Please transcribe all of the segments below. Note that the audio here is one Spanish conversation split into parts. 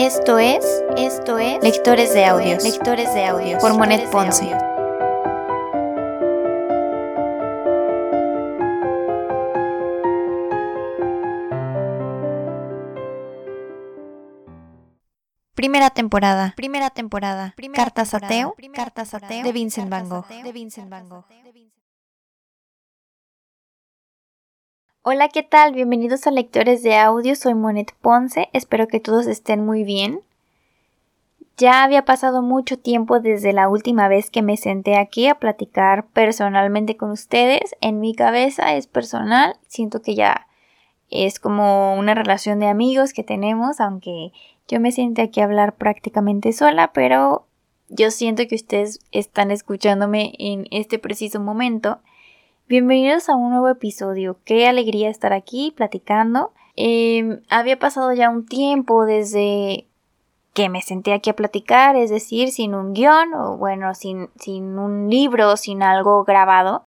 Esto es, esto es Lectores de Audios, Lectores de Audios. Por Monet Ponce. Primera temporada, primera temporada, Cartas ateo, Cartas ateo de Vincent Van Gogh, de Vincent Van Gogh. Hola, ¿qué tal? Bienvenidos a Lectores de Audio, soy Monet Ponce, espero que todos estén muy bien. Ya había pasado mucho tiempo desde la última vez que me senté aquí a platicar personalmente con ustedes. En mi cabeza es personal, siento que ya es como una relación de amigos que tenemos, aunque yo me siente aquí a hablar prácticamente sola, pero yo siento que ustedes están escuchándome en este preciso momento Bienvenidos a un nuevo episodio. Qué alegría estar aquí platicando. Em, había pasado ya un tiempo desde que me senté aquí a platicar, es decir, sin un guion o bueno, sin, sin un libro, sin algo grabado.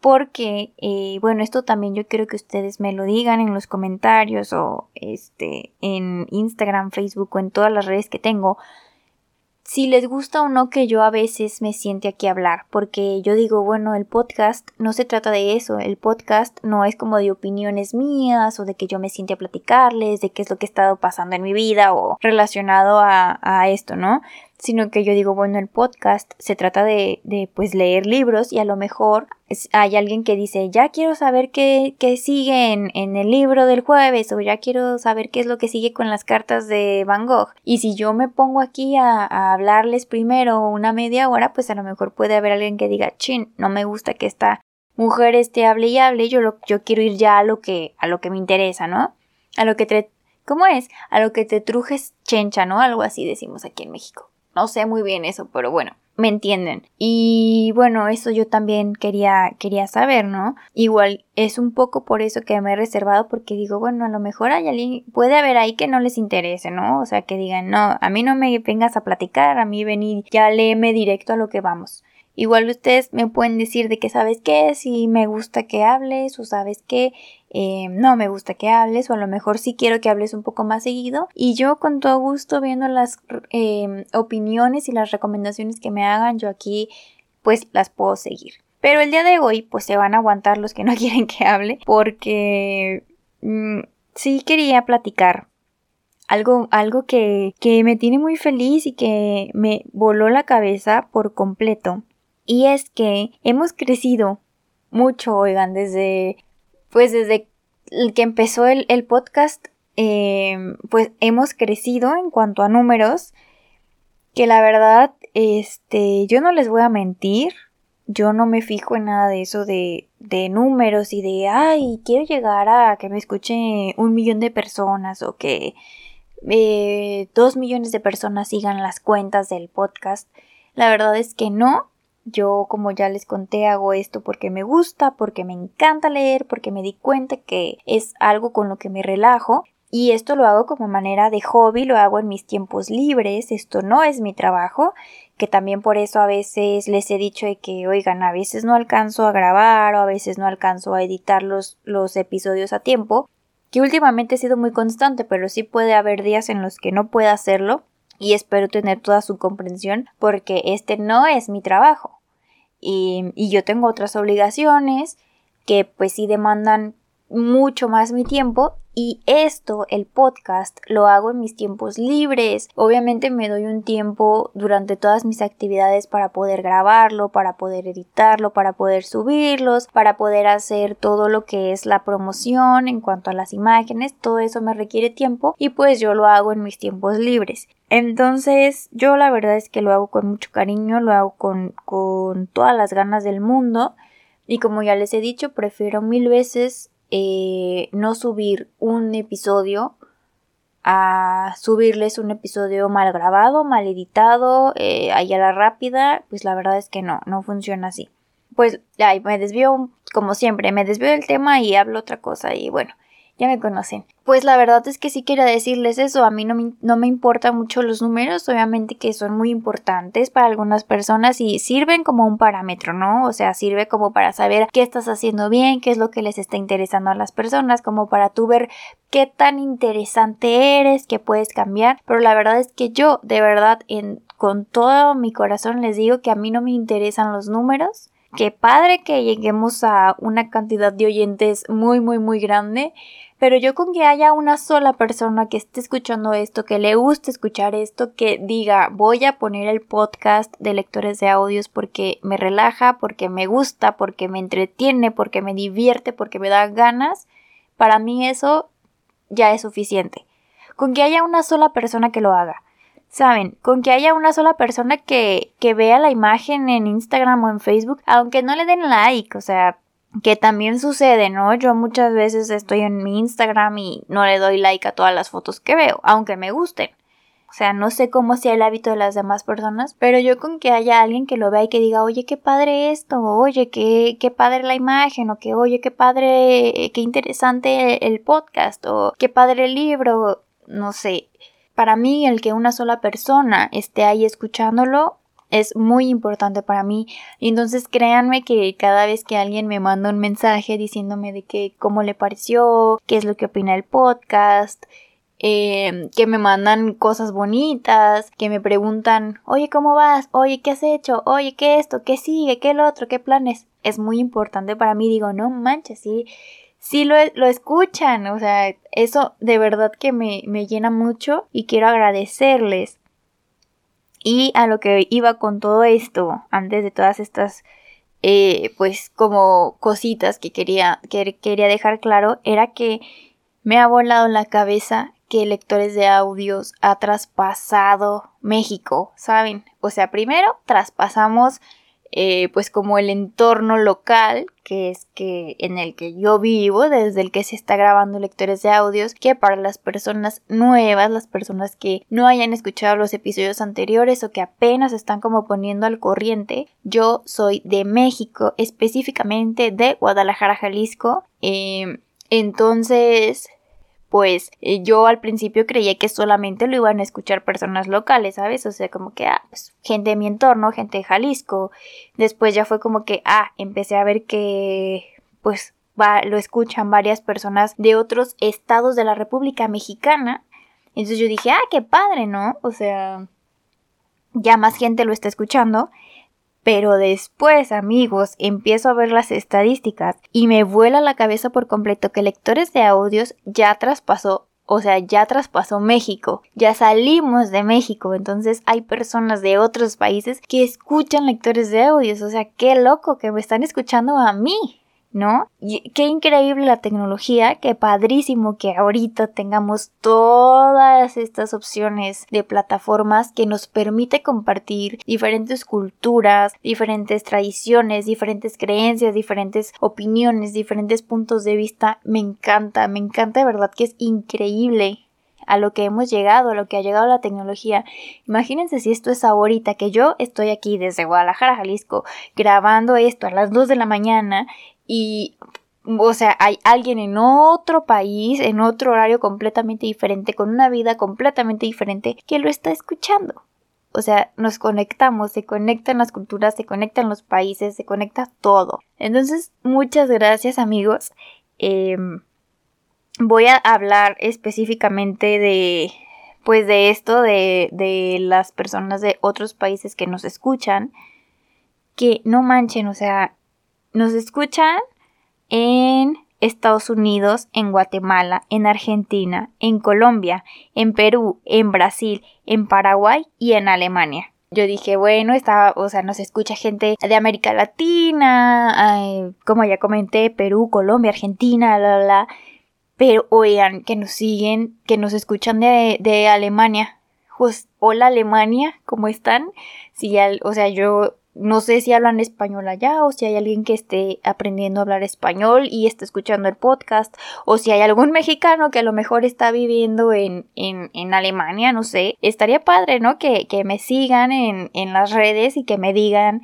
Porque, eh, bueno, esto también yo quiero que ustedes me lo digan en los comentarios o este, en Instagram, Facebook o en todas las redes que tengo si les gusta o no que yo a veces me siente aquí a hablar, porque yo digo, bueno, el podcast no se trata de eso, el podcast no es como de opiniones mías o de que yo me siente a platicarles, de qué es lo que ha estado pasando en mi vida o relacionado a, a esto, ¿no? Sino que yo digo, bueno, el podcast se trata de, de pues leer libros y a lo mejor hay alguien que dice, ya quiero saber qué, qué sigue en, en, el libro del jueves o ya quiero saber qué es lo que sigue con las cartas de Van Gogh. Y si yo me pongo aquí a, a hablarles primero una media hora, pues a lo mejor puede haber alguien que diga, chin, no me gusta que esta mujer esté hable y hable, yo, lo, yo quiero ir ya a lo que, a lo que me interesa, ¿no? A lo que te, ¿cómo es? A lo que te trujes chencha, ¿no? Algo así decimos aquí en México. No sé muy bien eso, pero bueno, me entienden. Y bueno, eso yo también quería, quería saber, ¿no? Igual es un poco por eso que me he reservado, porque digo, bueno, a lo mejor hay alguien, puede haber ahí que no les interese, ¿no? O sea, que digan, no, a mí no me vengas a platicar, a mí venir, ya léeme directo a lo que vamos. Igual ustedes me pueden decir de que sabes qué, si me gusta que hables o sabes que eh, no me gusta que hables o a lo mejor sí quiero que hables un poco más seguido y yo con todo gusto viendo las em, opiniones y las recomendaciones que me hagan yo aquí pues las puedo seguir. Pero el día de hoy pues se van a aguantar los que no quieren que hable porque mm, sí quería platicar algo, algo que, que me tiene muy feliz y que me voló la cabeza por completo y es que hemos crecido mucho, oigan, desde, pues desde que empezó el, podcast, em, pues hemos crecido en cuanto a números, que la verdad, este, yo no les voy a mentir, yo no me fijo en nada de eso de, de números y de, ay, quiero llegar a que me escuche un millón de personas o que eh, dos millones de personas sigan las cuentas del podcast. La verdad es que no, yo, como ya les conté, hago esto porque me gusta, porque me encanta leer, porque me di cuenta que es algo con lo que me relajo. Y esto lo hago como manera de hobby, lo hago en mis tiempos libres, esto no es mi trabajo, que también por eso a veces les he dicho de que, oigan, a veces no alcanzo a grabar o a veces no alcanzo a editar los, los episodios a tiempo, que últimamente he sido muy constante, pero sí puede haber días en los que no pueda hacerlo y espero tener toda su comprensión porque este no es mi trabajo y, y yo tengo otras obligaciones que pues sí demandan mucho más mi tiempo y esto, el podcast, lo hago en mis tiempos libres. Obviamente me doy un tiempo durante todas mis actividades para poder grabarlo, para poder editarlo, para poder subirlos, para poder hacer todo lo que es la promoción en cuanto a las imágenes. Todo eso me requiere tiempo y pues yo lo hago en mis tiempos libres. Entonces yo la verdad es que lo hago con mucho cariño, lo hago con, con todas las ganas del mundo. Y como ya les he dicho, prefiero mil veces eh, no subir un episodio a subirles un episodio mal grabado, mal editado, eh, a la rápida, pues la verdad es que no, no funciona así. Pues ay, me desvío, como siempre, me desvío del tema y hablo otra cosa y bueno. Ya me conocen. Pues la verdad es que sí quería decirles eso, a mí no me, no me importan mucho los números, obviamente que son muy importantes para algunas personas y sirven como un parámetro, ¿no? O sea, sirve como para saber qué estás haciendo bien, qué es lo que les está interesando a las personas, como para tú ver qué tan interesante eres, qué puedes cambiar, pero la verdad es que yo de verdad en, con todo mi corazón les digo que a mí no me interesan los números, Qué padre que lleguemos a una cantidad de oyentes muy, muy, muy grande. Pero yo con que haya una sola persona que esté escuchando esto, que le guste escuchar esto, que diga voy a poner el podcast de lectores de audios porque me relaja, porque me gusta, porque me entretiene, porque me divierte, porque me da ganas, para mí eso ya es suficiente. Con que haya una sola persona que lo haga. Saben, con que haya una sola persona que, que vea la imagen en Instagram o en Facebook, aunque no le den like, o sea, que también sucede, ¿no? Yo muchas veces estoy en mi Instagram y no le doy like a todas las fotos que veo, aunque me gusten. O sea, no sé cómo sea el hábito de las demás personas, pero yo con que haya alguien que lo vea y que diga, oye, qué padre esto, oye, qué, qué padre la imagen, o que, oye, qué padre, qué interesante el podcast, o qué padre el libro, no sé, para mí el que una sola persona esté ahí escuchándolo es muy importante para mí. Entonces créanme que cada vez que alguien me manda un mensaje diciéndome de que cómo le pareció, qué es lo que opina el podcast, eh, que me mandan cosas bonitas, que me preguntan, oye, ¿cómo vas? Oye, ¿qué has hecho? Oye, ¿qué esto? ¿Qué sigue? ¿Qué el otro? ¿Qué planes? Es muy importante para mí. Digo, no manches, sí sí lo, lo, escuchan, o sea, eso de verdad que me, me llena mucho y quiero agradecerles. Y a lo que iba con todo esto, antes de todas estas, eh, pues como cositas que quería, que quería dejar claro, era que me ha volado la cabeza que Lectores de Audios ha traspasado México, ¿saben? O sea, primero traspasamos eh, pues como el entorno local que es que en el que yo vivo desde el que se está grabando lectores de audios que para las personas nuevas las personas que no hayan escuchado los episodios anteriores o que apenas están como poniendo al corriente yo soy de México específicamente de Guadalajara Jalisco eh, entonces pues eh, yo al principio creía que solamente lo iban a escuchar personas locales, ¿sabes? O sea, como que, ah, pues gente de mi entorno, gente de Jalisco. Después ya fue como que, ah, empecé a ver que, pues, va, lo escuchan varias personas de otros estados de la República Mexicana. Entonces yo dije, ah, qué padre, ¿no? O sea, ya más gente lo está escuchando. Pero después, amigos, empiezo a ver las estadísticas y me vuela la cabeza por completo que lectores de audios ya traspasó o sea, ya traspasó México, ya salimos de México, entonces hay personas de otros países que escuchan lectores de audios, o sea, qué loco que me están escuchando a mí. ¿No? Qué increíble la tecnología, qué padrísimo que ahorita tengamos todas estas opciones de plataformas que nos permite compartir diferentes culturas, diferentes tradiciones, diferentes creencias, diferentes opiniones, diferentes puntos de vista. Me encanta, me encanta de verdad que es increíble a lo que hemos llegado, a lo que ha llegado la tecnología. Imagínense si esto es ahorita que yo estoy aquí desde Guadalajara, Jalisco, grabando esto a las 2 de la mañana y o sea, hay alguien en otro país, en otro horario completamente diferente, con una vida completamente diferente, que lo está escuchando. O sea, nos conectamos, se conectan las culturas, se conectan los países, se conecta todo. Entonces, muchas gracias amigos. Em, voy a hablar específicamente de, pues de esto, de, de las personas de otros países que nos escuchan. Que no manchen, o sea, nos escuchan en Estados Unidos, en Guatemala, en Argentina, en Colombia, en Perú, en Brasil, en Paraguay y en Alemania. Yo dije, bueno, está, o sea, nos escucha gente de América Latina, como ya comenté, Perú, Colombia, Argentina, la, la, Pero oigan, que nos siguen, que nos escuchan de, Alemania. Pues, hola Alemania, ¿cómo están? Si o sea, yo no sé si hablan español allá o si hay alguien que esté aprendiendo a hablar español y está escuchando el podcast o si hay algún mexicano que a lo mejor está viviendo en, en, en Alemania, no sé. Estaría padre, ¿no? Que, que me sigan en, en las redes y que me digan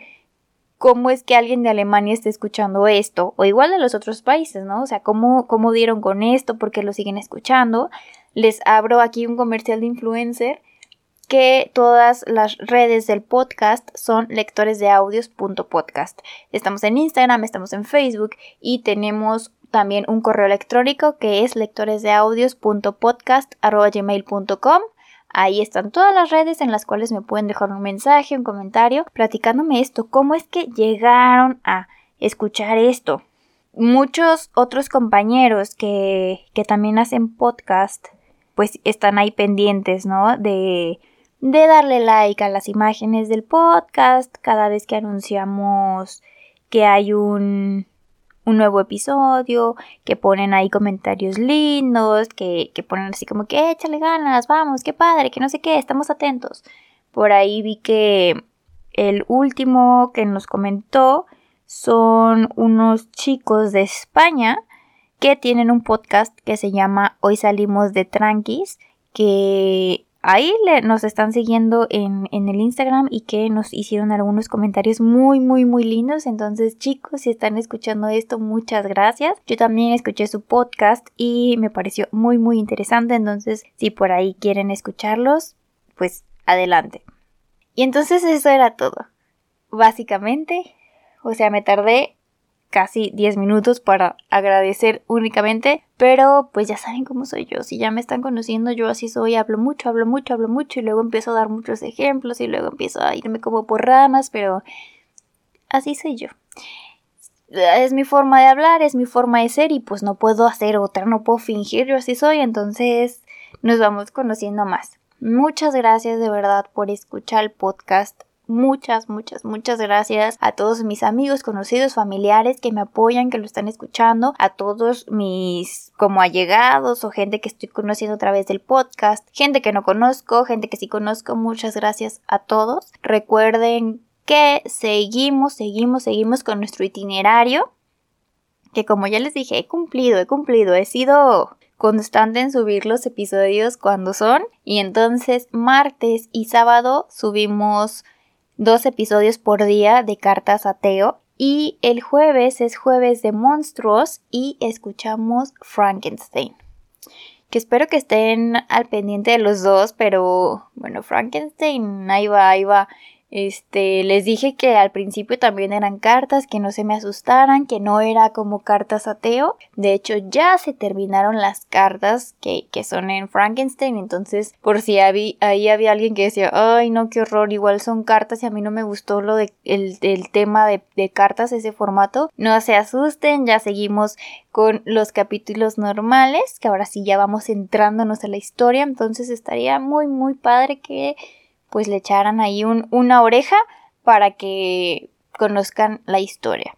cómo es que alguien de Alemania está escuchando esto, o igual de los otros países, ¿no? O sea, cómo, cómo dieron con esto, por qué lo siguen escuchando. Les abro aquí un comercial de influencer que todas las redes del podcast son lectoresdeaudios.podcast. Estamos en Instagram, estamos en Facebook y tenemos también un correo electrónico que es lectoresdeaudios.podcast.gmail.com. Ahí están todas las redes en las cuales me pueden dejar un mensaje, un comentario, platicándome esto, cómo es que llegaron a escuchar esto. Muchos otros compañeros que, que también hacen podcast, pues están ahí pendientes, ¿no? De de darle like a las imágenes del podcast cada vez que anunciamos que hay un, un nuevo episodio, que ponen ahí comentarios lindos, que, que ponen así como que échale ganas, vamos, qué padre, que no sé qué, estamos atentos. Por ahí vi que el último que nos comentó son unos chicos de España que tienen un podcast que se llama Hoy salimos de Tranquis, que ahí nos están siguiendo en, en, el Instagram y que nos hicieron algunos comentarios muy, muy, muy lindos. Entonces, chicos, si están escuchando esto, muchas gracias. Yo también escuché su podcast y me pareció muy, muy interesante. Entonces, si por ahí quieren escucharlos, pues adelante. Y entonces eso era todo. Básicamente, o sea, me tardé casi 10 minutos para agradecer únicamente, pero pues ya saben cómo soy yo, si ya me están conociendo yo así soy, hablo mucho, hablo mucho, hablo mucho y luego empiezo a dar muchos ejemplos y luego empiezo a irme como por ramas, pero así soy yo. Es mi forma de hablar, es mi forma de ser y pues no puedo hacer otra, no puedo fingir, yo así soy, entonces nos vamos conociendo más. Muchas gracias de verdad por escuchar el podcast muchas, muchas, muchas gracias a todos mis amigos, conocidos, familiares que me apoyan, que lo están escuchando, a todos mis como allegados o gente que estoy conociendo a través del podcast, gente que no conozco, gente que sí conozco, muchas gracias a todos. Recuerden que seguimos, seguimos, seguimos con nuestro itinerario, que como ya les dije, he cumplido, he cumplido, he sido constante en subir los episodios cuando son y entonces martes y sábado subimos dos episodios por día de Cartas a Teo. Y el jueves es jueves de monstruos y escuchamos Frankenstein. Que espero que estén al pendiente de los dos, pero bueno, Frankenstein, ahí va, ahí va. Este, les dije que al principio también eran cartas, que no se me asustaran, que no era como cartas ateo. De hecho, ya se terminaron las cartas que, que son en Frankenstein. Entonces, por si ahí había alguien que decía, ay, no, qué horror, igual son cartas y a mí no me gustó lo de el, el tema de, de cartas, ese formato. No se asusten, ya seguimos con los capítulos normales, que ahora sí ya vamos entrándonos a la historia. Entonces estaría muy, muy padre que pues le echaran ahí un, una oreja para que conozcan la historia.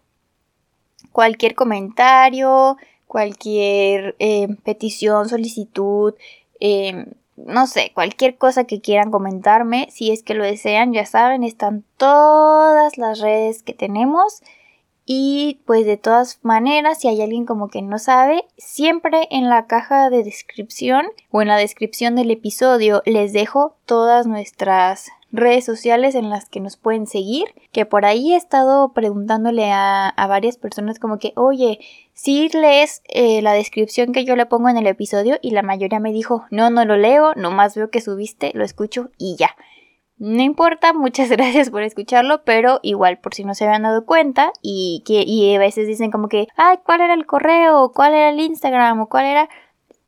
Cualquier comentario, cualquier eh, petición, solicitud, em, no sé, cualquier cosa que quieran comentarme, si es que lo desean, ya saben, están todas las redes que tenemos y pues de todas maneras, si hay alguien como que no sabe, siempre en la caja de descripción o en la descripción del episodio les dejo todas nuestras redes sociales en las que nos pueden seguir, que por ahí he estado preguntándole a, varias personas como que, oye, si lees eh, la descripción que yo le pongo en el episodio y la mayoría me dijo, no, no lo leo, nomás veo que subiste, lo escucho y ya. No importa, muchas gracias por escucharlo, pero igual por si no se habían dado cuenta y que y a veces dicen como que, ay, ¿cuál era el correo? ¿Cuál era el Instagram? ¿O cuál era?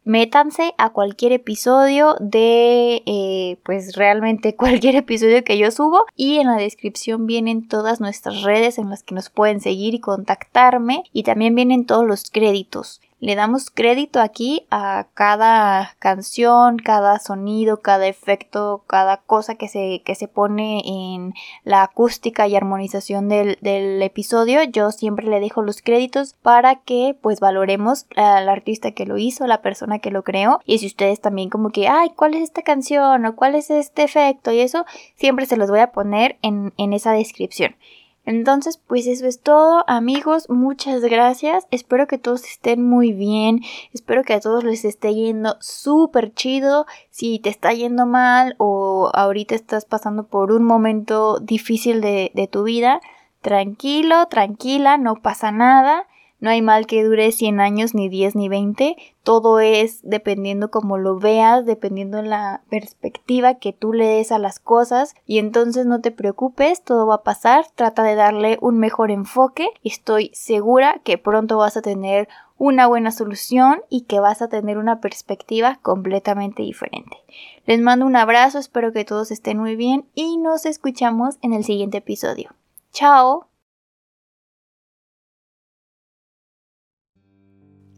Métanse a cualquier episodio de, eh, pues realmente cualquier episodio que yo subo y en la descripción vienen todas nuestras redes en las que nos pueden seguir y contactarme y también vienen todos los créditos le damos crédito aquí a cada canción, cada sonido, cada efecto, cada cosa que se, que se pone en la acústica y armonización del, del episodio. Yo siempre le dejo los créditos para que pues valoremos al artista que lo hizo, la persona que lo creó. Y si ustedes también como que, ay, ¿cuál es esta canción? o cuál es este efecto? Y eso siempre se los voy a poner en, en esa descripción. Entonces, pues eso es todo, amigos. Muchas gracias. Espero que todos estén muy bien. Espero que a todos les esté yendo súper chido. Si te está yendo mal o ahorita estás pasando por un momento difícil de, de tu vida, tranquilo, tranquila, no pasa nada, no hay mal que dure 100 años, ni 10, ni 20. Todo es dependiendo como lo veas, dependiendo la perspectiva que tú le des a las cosas. Y entonces no te preocupes, todo va a pasar. Trata de darle un mejor enfoque. Estoy segura que pronto vas a tener una buena solución y que vas a tener una perspectiva completamente diferente. Les mando un abrazo, espero que todos estén muy bien y nos escuchamos en el siguiente episodio. Chao.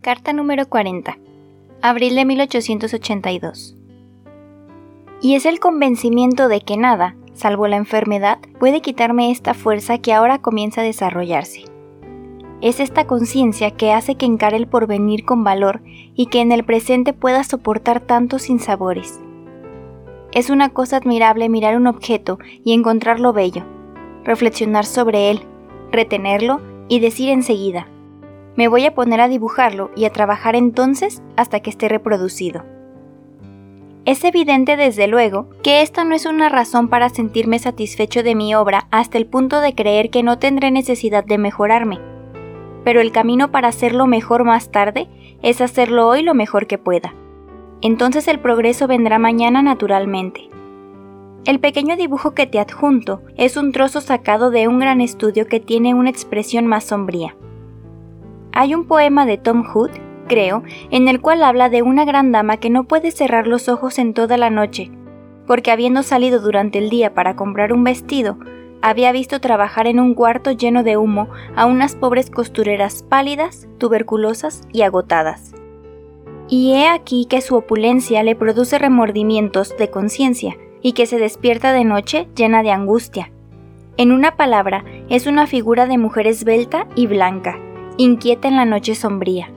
Carta número 40. Abril de 1882. Y es el convencimiento de que nada, salvo la enfermedad, puede quitarme esta fuerza que ahora comienza a desarrollarse. Es esta conciencia que hace que encare el porvenir con valor y que en el presente pueda soportar tantos sinsabores. Es una cosa admirable mirar un objeto y encontrarlo bello, reflexionar sobre él, retenerlo y decir enseguida, me voy a poner a dibujarlo y a trabajar entonces hasta que esté reproducido. Es evidente desde luego que esta no es una razón para sentirme satisfecho de mi obra hasta el punto de creer que no tendré necesidad de mejorarme. Pero el camino para hacerlo mejor más tarde es hacerlo hoy lo mejor que pueda. Entonces el progreso vendrá mañana naturalmente. El pequeño dibujo que te adjunto es un trozo sacado de un gran estudio que tiene una expresión más sombría. Hay un poema de Tom Hood, creo, en el cual habla de una gran dama que no puede cerrar los ojos en toda la noche, porque habiendo salido durante el día para comprar un vestido, había visto trabajar en un cuarto lleno de humo a unas pobres costureras pálidas, tuberculosas y agotadas. Y he aquí que su opulencia le produce remordimientos de conciencia, y que se despierta de noche llena de angustia. En una palabra, es una figura de mujer esbelta y blanca, inquieta en la noche sombría.